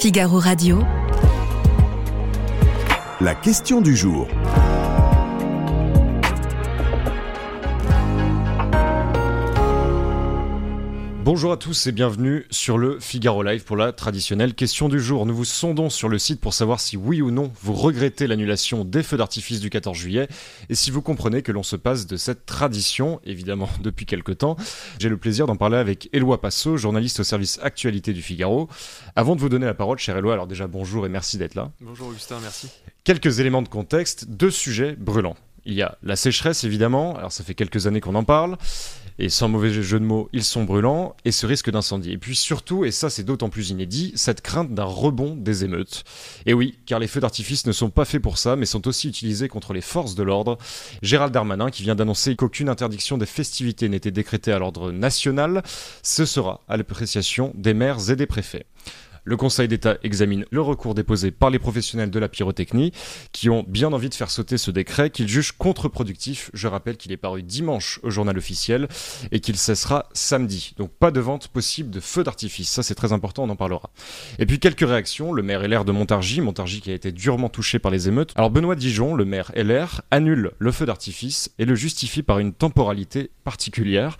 Figaro Radio. La question du jour. Bonjour à tous et bienvenue sur le Figaro Live pour la traditionnelle question du jour. Nous vous sondons sur le site pour savoir si oui ou non vous regrettez l'annulation des feux d'artifice du 14 juillet et si vous comprenez que l'on se passe de cette tradition, évidemment depuis quelque temps. J'ai le plaisir d'en parler avec Éloi Passot, journaliste au service actualité du Figaro. Avant de vous donner la parole, cher Éloi, alors déjà bonjour et merci d'être là. Bonjour Augustin, merci. Quelques éléments de contexte, deux sujets brûlants. Il y a la sécheresse évidemment, alors ça fait quelques années qu'on en parle, et sans mauvais jeu de mots, ils sont brûlants, et ce risque d'incendie. Et puis surtout, et ça c'est d'autant plus inédit, cette crainte d'un rebond des émeutes. Et oui, car les feux d'artifice ne sont pas faits pour ça, mais sont aussi utilisés contre les forces de l'ordre. Gérald Darmanin, qui vient d'annoncer qu'aucune interdiction des festivités n'était décrétée à l'ordre national, ce sera à l'appréciation des maires et des préfets. Le Conseil d'État examine le recours déposé par les professionnels de la pyrotechnie qui ont bien envie de faire sauter ce décret qu'il juge contre-productif. Je rappelle qu'il est paru dimanche au journal officiel et qu'il cessera samedi. Donc pas de vente possible de feux d'artifice. Ça c'est très important, on en parlera. Et puis quelques réactions. Le maire LR de Montargis, Montargis qui a été durement touché par les émeutes. Alors Benoît Dijon, le maire LR, annule le feu d'artifice et le justifie par une temporalité particulière.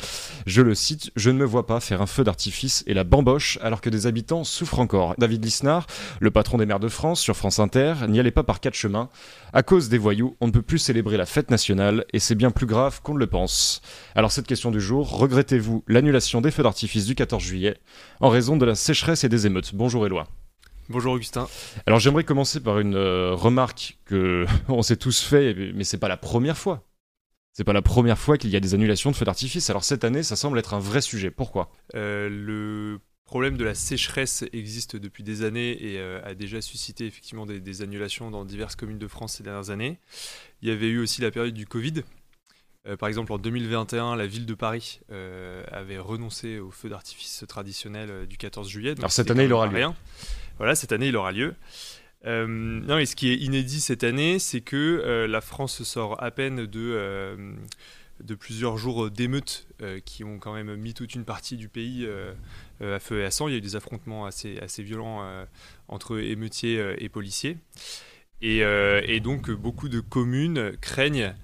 Je le cite, je ne me vois pas faire un feu d'artifice et la bamboche alors que des habitants souffrent encore David Lisnard, le patron des maires de France sur France Inter, n'y allait pas par quatre chemins. À cause des voyous, on ne peut plus célébrer la fête nationale et c'est bien plus grave qu'on ne le pense. Alors cette question du jour, regrettez-vous l'annulation des feux d'artifice du 14 juillet en raison de la sécheresse et des émeutes? Bonjour Éloi. Bonjour Augustin. Alors j'aimerais commencer par une euh, remarque que on s'est tous fait, mais c'est pas la première fois. C'est pas la première fois qu'il y a des annulations de feux d'artifice. Alors cette année, ça semble être un vrai sujet. Pourquoi? Euh, Le problème de la sécheresse existe depuis des années et euh, a déjà suscité effectivement des, annulations dans diverses communes de France ces dernières années. Il y avait eu aussi la période du Covid. Euh, par exemple, en 2021, la ville de Paris euh, avait renoncé au feu d'artifice traditionnel du 14 juillet. Alors cette année, il aura lieu. Voilà, cette année, il aura lieu. non, et ce qui est inédit cette année, c'est que la France sort à peine de de plusieurs jours d'émeutes euh, qui ont quand même mis toute une partie du pays euh, euh, à feu et à sang. Il y a eu des affrontements assez, assez violents entre émeutiers et policiers. Et, donc beaucoup de communes craignent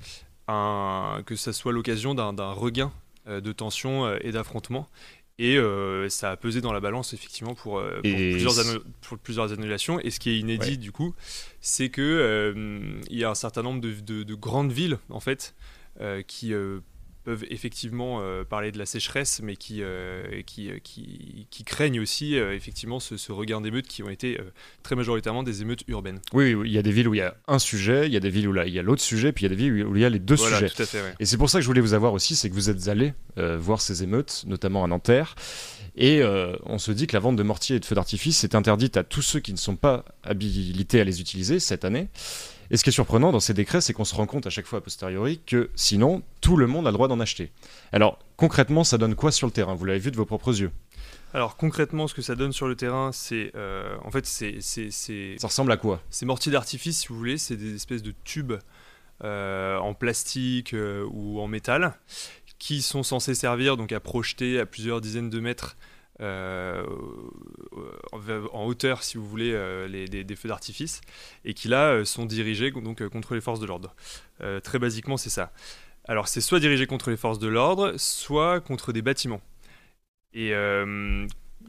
que ça soit l'occasion d'un regain de tension et d'affrontement. Et ça a pesé dans la balance effectivement pour, plusieurs, annulations. Et ce qui est inédit du coup, c'est qu'il il y a un certain nombre de, de, grandes villes en fait euh, qui euh, peuvent effectivement euh, parler de la sécheresse, mais qui, qui, qui, craignent aussi effectivement ce, regain d'émeutes qui ont été très majoritairement des émeutes urbaines. Oui, il y a des villes où il y a un sujet, il y a des villes où là, il y a l'autre sujet, puis il y a des villes où il y a les deux sujets. Et c'est pour ça que je voulais vous avoir aussi, c'est que vous êtes allé voir ces émeutes, notamment à Nanterre. Et on se dit que la vente de mortiers et de feux d'artifice est interdite à tous ceux qui ne sont pas habilités à les utiliser cette année. Et ce qui est surprenant dans ces décrets, c'est qu'on se rend compte à chaque fois a posteriori que sinon, tout le monde a le droit d'en acheter. Alors, concrètement, ça donne quoi sur le terrain? Vous l'avez vu de vos propres yeux. Alors concrètement, ce que ça donne sur le terrain, c'est euh, en fait c'est ça ressemble à quoi? Ces mortiers d'artifice, si vous voulez, c'est des espèces de tubes euh, en plastique euh, ou en métal qui sont censés servir donc à projeter à plusieurs dizaines de mètres euh, en hauteur, si vous voulez, euh, des, feux d'artifice, et qui là euh, sont dirigés donc, contre les forces de l'ordre. très basiquement, c'est ça. Alors, c'est soit dirigé contre les forces de l'ordre, soit contre des bâtiments. Et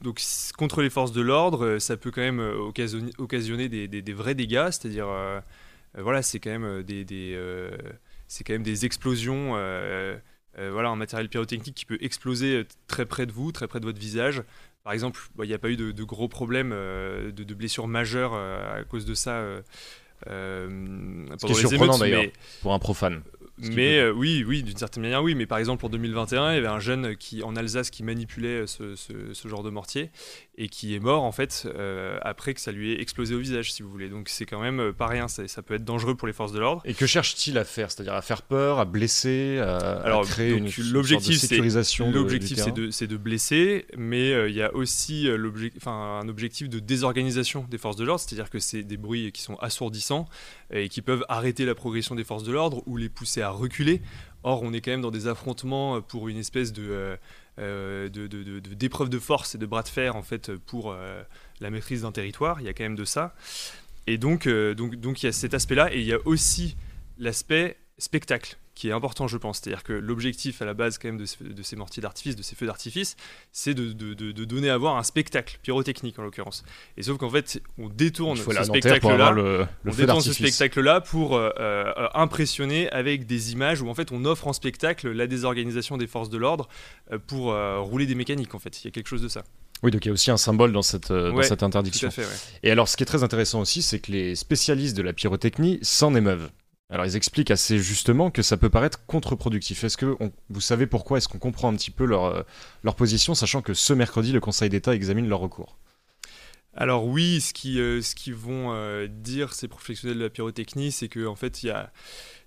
donc, contre les forces de l'ordre, ça peut quand même occasionner, des, vrais dégâts, c'est-à-dire, voilà, c'est quand même des, c'est quand même des explosions euh, voilà, un matériel pyrotechnique qui peut exploser euh, très près de vous, très près de votre visage. Par exemple, il n'y a pas eu de, gros problèmes, euh, de, blessures majeures à cause de ça. Euh, Ce qui est surprenant d'ailleurs pour un profane. Mais euh, oui, oui, d'une certaine manière, oui. Mais par exemple, en 2021, il y avait un jeune qui, en Alsace qui manipulait ce, ce, genre de mortier et qui est mort en fait euh, après que ça lui ait explosé au visage, si vous voulez. Donc c'est quand même euh, pas rien. Ça, ça, peut être dangereux pour les forces de l'ordre. Et que cherche-t-il à faire? C'est-à-dire à faire peur, à blesser, à, Alors, créer une l'objectif, sécurisation L'objectif, c'est de, de, blesser, mais il y a aussi un objectif de désorganisation des forces de l'ordre, c'est-à-dire que c'est des bruits qui sont assourdissants et qui peuvent arrêter la progression des forces de l'ordre ou les pousser à reculer. Or, on est quand même dans des affrontements pour une espèce de, euh, d'épreuves de, force et de bras de fer en fait pour la maîtrise d'un territoire. Il y a quand même de ça. Et donc, donc, donc il y a cet aspect-là et il y a aussi l'aspect spectacle qui est important, je pense. C'est-à-dire que l'objectif à la base quand même de, ces mortiers d'artifice, de ces feux d'artifice, c'est de, donner à voir un spectacle pyrotechnique en l'occurrence. Et sauf qu'en fait, on détourne ce spectacle-là, on détourne ce spectacle-là pour euh, euh, impressionner avec des images où en fait on offre en spectacle la désorganisation des forces de l'ordre euh, pour rouler des mécaniques. En fait, il y a quelque chose de ça. Oui, donc il y a aussi un symbole dans cette, dans cette interdiction. Et alors, ce qui est très intéressant aussi, c'est que les spécialistes de la pyrotechnie s'en émeuvent. Alors ils expliquent assez justement que ça peut paraître contre-productif. Est-ce que vous savez pourquoi? Est-ce qu'on comprend un petit peu leur, euh, leur position, sachant que ce mercredi, le Conseil d'État examine leur recours? Alors oui, ce qu'ils euh, qu'ils vont euh, dire ces professionnels de la pyrotechnie, c'est qu'en en fait, il y a,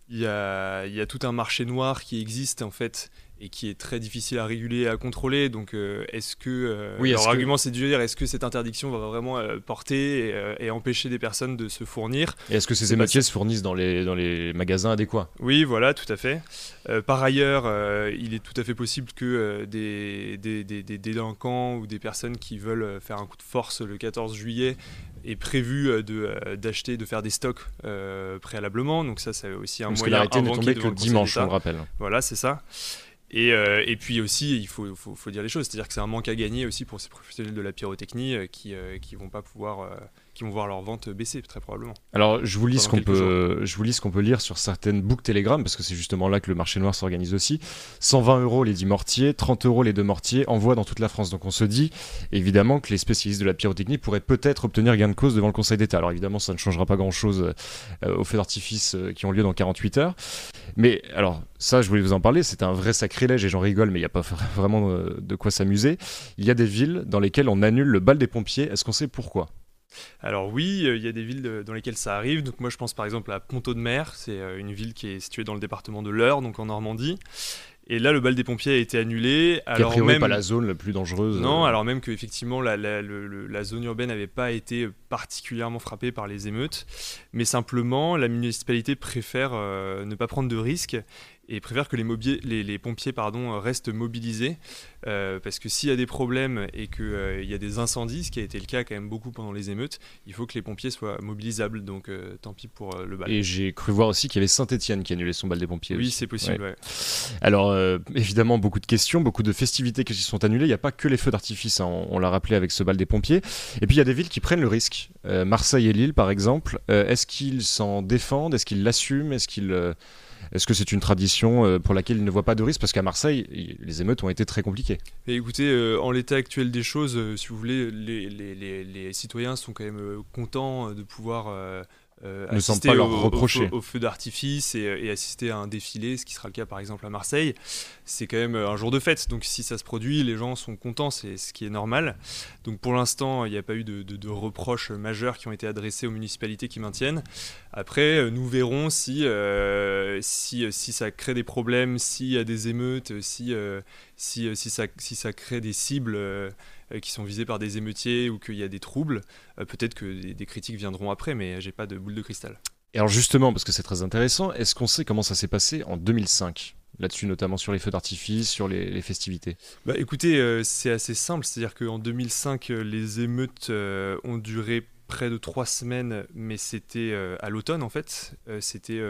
y, a, y a tout un marché noir qui existe en fait et qui est très difficile à réguler et à contrôler. Donc, euh, est-ce que euh, oui, leur argument, c'est de dire est-ce que cette interdiction va vraiment euh, porter et, empêcher des personnes de se fournir? Et est-ce que ces émeutiers se fournissent dans les, dans les magasins adéquats? Oui, voilà, tout à fait. par ailleurs, il est tout à fait possible que des, des, des, des, délinquants ou des personnes qui veulent faire un coup de force le 14 juillet aient prévu de d'acheter, de faire des stocks préalablement. Donc ça, c'est aussi un Parce moyen. Que l'arrêté n'est tombé que dimanche, on le rappelle. Voilà, c'est ça. Et, euh, et, puis aussi, il faut, faut, faut dire les choses, c'est-à-dire que c'est un manque à gagner aussi pour ces professionnels de la pyrotechnie euh, qui ne euh, vont pas pouvoir qui vont voir leur vente baisser très probablement. Alors je vous lis ce qu'on peut, je vous lis ce qu'on peut lire sur certaines books Telegram parce que c'est justement là que le marché noir s'organise aussi. 120 euros les 10 mortiers, 30 euros les deux mortiers, envoie dans toute la France. Donc on se dit évidemment que les spécialistes de la pyrotechnie pourraient peut-être obtenir gain de cause devant le Conseil d'État. Alors évidemment ça ne changera pas grand-chose euh, aux feux d'artifice euh, qui ont lieu dans 48 heures. Mais alors ça je voulais vous en parler, c'est un vrai sacrilège et j'en rigole mais il n'y a pas vraiment euh, de quoi s'amuser. Il y a des villes dans lesquelles on annule le bal des pompiers. Est-ce qu'on sait pourquoi? Alors oui, euh, il y a des villes dans lesquelles ça arrive. Donc moi je pense par exemple à Ponto de Mer, c'est euh, une ville qui est située dans le département de l'Eure, donc en Normandie. Et là, le bal des pompiers a été annulé. Alors même pas la zone la plus dangereuse. Non, euh. alors même qu'effectivement, la, la, la, zone urbaine n'avait pas été particulièrement frappée par les émeutes, mais simplement, la municipalité préfère ne pas prendre de risques et préfère que les, les, pompiers pardon, restent mobilisés euh, parce que s'il y a des problèmes et qu'il euh, y a des incendies, ce qui a été le cas quand même beaucoup pendant les émeutes, il faut que les pompiers soient mobilisables. Donc euh, tant pis pour le bal. Et j'ai cru voir aussi qu'il y avait Saint-Etienne qui annulait son bal des pompiers. Oui, c'est possible. Alors évidemment, beaucoup de questions, beaucoup de festivités qui sont annulées. Il n'y a pas que les feux d'artifice, hein, on, l'a rappelé avec ce bal des pompiers. Et puis il y a des villes qui prennent le risque. Marseille et Lille, par exemple. Est-ce qu'ils s'en défendent? Est-ce qu'ils l'assument? Est-ce qu'ils est-ce que c'est une tradition euh, pour laquelle ils ne voient pas de risque? Parce qu'à Marseille, les émeutes ont été très compliquées. écoutez, euh, en l'état actuel des choses, euh, si vous voulez, les, citoyens sont quand même contents de pouvoir euh, ne semble pas leur reprocher. Au, feu d'artifice et, assister à un défilé, ce qui sera le cas par exemple à Marseille. C'est quand même un jour de fête, donc si ça se produit, les gens sont contents, c'est ce qui est normal. Donc pour l'instant, il n'y a pas eu de, reproches majeurs qui ont été adressés aux municipalités qui maintiennent. Après, euh, nous verrons si, euh, si, si, ça crée des problèmes, s'il y a des émeutes, si, si, si, ça, si ça crée des cibles euh, qui sont visés par des émeutiers ou qu'il y a des troubles, euh, peut-être que des, critiques viendront après, mais j'ai pas de boule de cristal. Et alors justement, parce que c'est très intéressant, est-ce qu'on sait comment ça s'est passé en 2005 là-dessus, notamment sur les feux d'artifice, sur les, festivités? Bah, Écoutez, euh, c'est assez simple, c'est-à-dire qu'en 2005, les émeutes ont duré près de trois semaines, mais c'était à l'automne en fait, c'était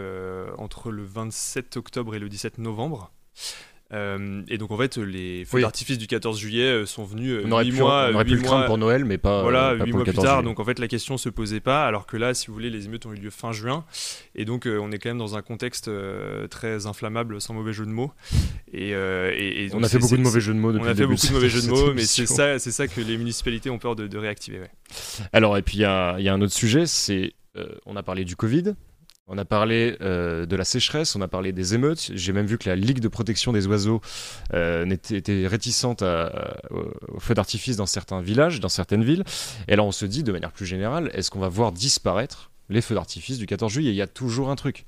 entre le 27 octobre et le 17 novembre. Euh, et donc en fait, les feux d'artifice du 14 juillet euh, sont venus euh, on aurait pu, mois, on aurait pu le craindre pour Noël, mais pas. Voilà, huit mois plus tard. Donc en fait, la question se posait pas. Alors que là, si vous voulez, les émeutes ont eu lieu fin juin, et donc on est quand même dans un contexte très inflammable, sans mauvais jeu de mots. Et, et, on a fait beaucoup de mauvais jeux de mots. Depuis on a fait beaucoup de mauvais jeux de mots, mais c'est ça, c'est ça que les municipalités ont peur de, réactiver. Alors et puis il y a, y a, un autre sujet, c'est on a parlé du Covid, on a parlé euh, de la sécheresse, on a parlé des émeutes. J'ai même vu que la Ligue de protection des oiseaux euh, était, réticente au feu d'artifice dans certains villages, dans certaines villes. Et là, on se dit, de manière plus générale, est-ce qu'on va voir disparaître les feux d'artifice du 14 juillet? Il y a toujours un truc.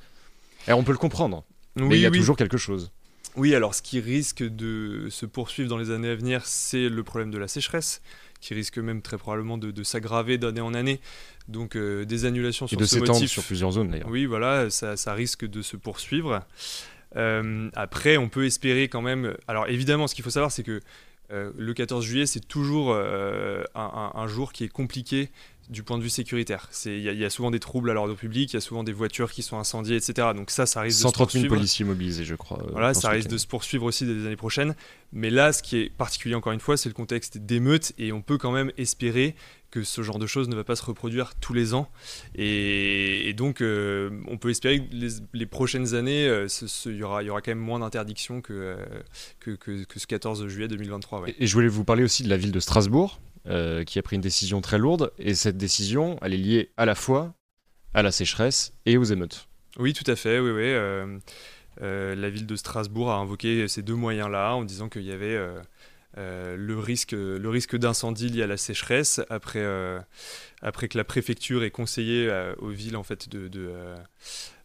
Et on peut le comprendre, mais il y a toujours quelque chose. Oui, alors ce qui risque de se poursuivre dans les années à venir, c'est le problème de la sécheresse qui risque même très probablement de, s'aggraver d'année en année. Donc euh, des annulations sur Et de s'étendre sur plusieurs zones d'ailleurs. Oui, voilà, ça, risque de se poursuivre. Euh, après, on peut espérer quand même. Alors évidemment, ce qu'il faut savoir, c'est que le 14 juillet, c'est toujours un, jour qui est compliqué du point de vue sécuritaire. Il y, a souvent des troubles à l'ordre public, il y a souvent des voitures qui sont incendiées, etc. Donc ça, ça risque 130 000 policiers mobilisés, je crois. Voilà, ça risque de se poursuivre aussi des années prochaines. Mais là, ce qui est particulier, encore une fois, c'est le contexte d'émeutes, et on peut quand même espérer que ce genre de choses ne va pas se reproduire tous les ans. Et, donc, euh, on peut espérer que les, prochaines années, euh, il y, aura, y aura quand même moins d'interdictions que, euh, que, que, ce 14 juillet 2023. Et, je voulais vous parler aussi de la ville de Strasbourg, qui a pris une décision très lourde. Et cette décision, elle est liée à la fois à la sécheresse et aux émeutes. Oui, tout à fait. Oui, oui. la ville de Strasbourg a invoqué ces deux moyens-là en disant qu'il y avait euh, le risque, le risque d'incendie lié à la sécheresse après, euh, après que la préfecture ait conseillé euh, aux villes en fait de,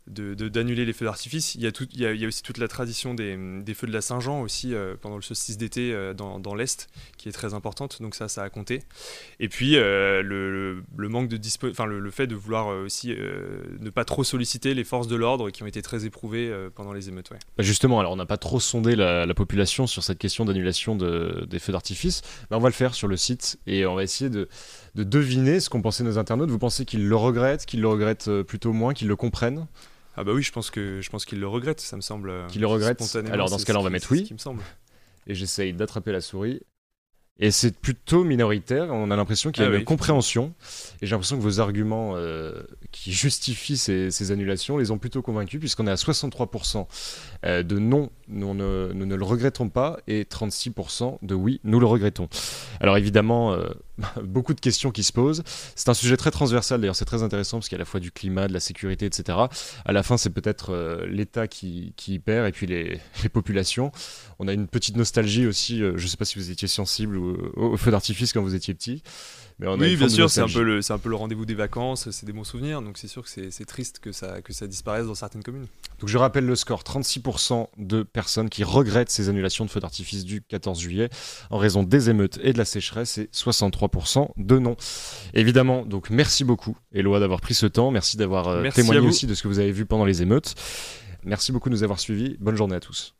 d'annuler les feux d'artifice. Il, y a il, y a, aussi toute la tradition des, feux de la Saint-Jean aussi euh, pendant le solstice d'été euh, dans, dans l'Est qui est très importante, donc ça, ça a compté. Et puis euh, le, le, manque de enfin le, fait de vouloir aussi ne pas trop solliciter les forces de l'ordre qui ont été très éprouvées pendant les émeutes. Bah, justement, alors on n'a pas trop sondé la, population sur cette question d'annulation de, des feux d'artifice, mais on va le faire sur le site et on va essayer de, de deviner ce qu'ont pensé nos internautes. Vous pensez qu'ils le regrettent, qu'ils le regrettent plutôt moins, qu'ils le comprennent? Ah bah oui, je pense que je pense qu'il le regrette, ça me semble. Euh, qu'il le regrette. Alors dans ce cas-là, on va mettre oui. me semble. Et j'essaye d'attraper la souris. Et c'est plutôt minoritaire. On a l'impression qu'il y a ah une compréhension. Et j'ai l'impression que vos arguments euh, qui justifient ces, annulations les ont plutôt convaincus, puisqu'on est à 63% euh, de non, nous ne, le regrettons pas, et 36% de oui, nous le regrettons. Alors évidemment, euh, beaucoup de questions qui se posent. C'est un sujet très transversal, d'ailleurs c'est très intéressant, parce qu'il y a à la fois du climat, de la sécurité, etc. À la fin, c'est peut-être l'État qui, qui, perd, et puis les, populations. On a une petite nostalgie aussi, je ne sais pas si vous étiez sensible au feu d'artifice quand vous étiez petit oui, bien sûr, c'est un peu le, c'est un peu le rendez-vous des vacances, c'est des bons souvenirs, donc c'est sûr que c'est triste que ça, que ça disparaisse dans certaines communes. Donc je rappelle le score 36% de personnes qui regrettent ces annulations de feux d'artifice du 14 juillet en raison des émeutes et de la sécheresse, et 63% de non. Évidemment, donc merci beaucoup, Eloi, d'avoir pris ce temps, merci d'avoir euh, témoigné aussi de ce que vous avez vu pendant les émeutes. Merci beaucoup de nous avoir suivis. Bonne journée à tous.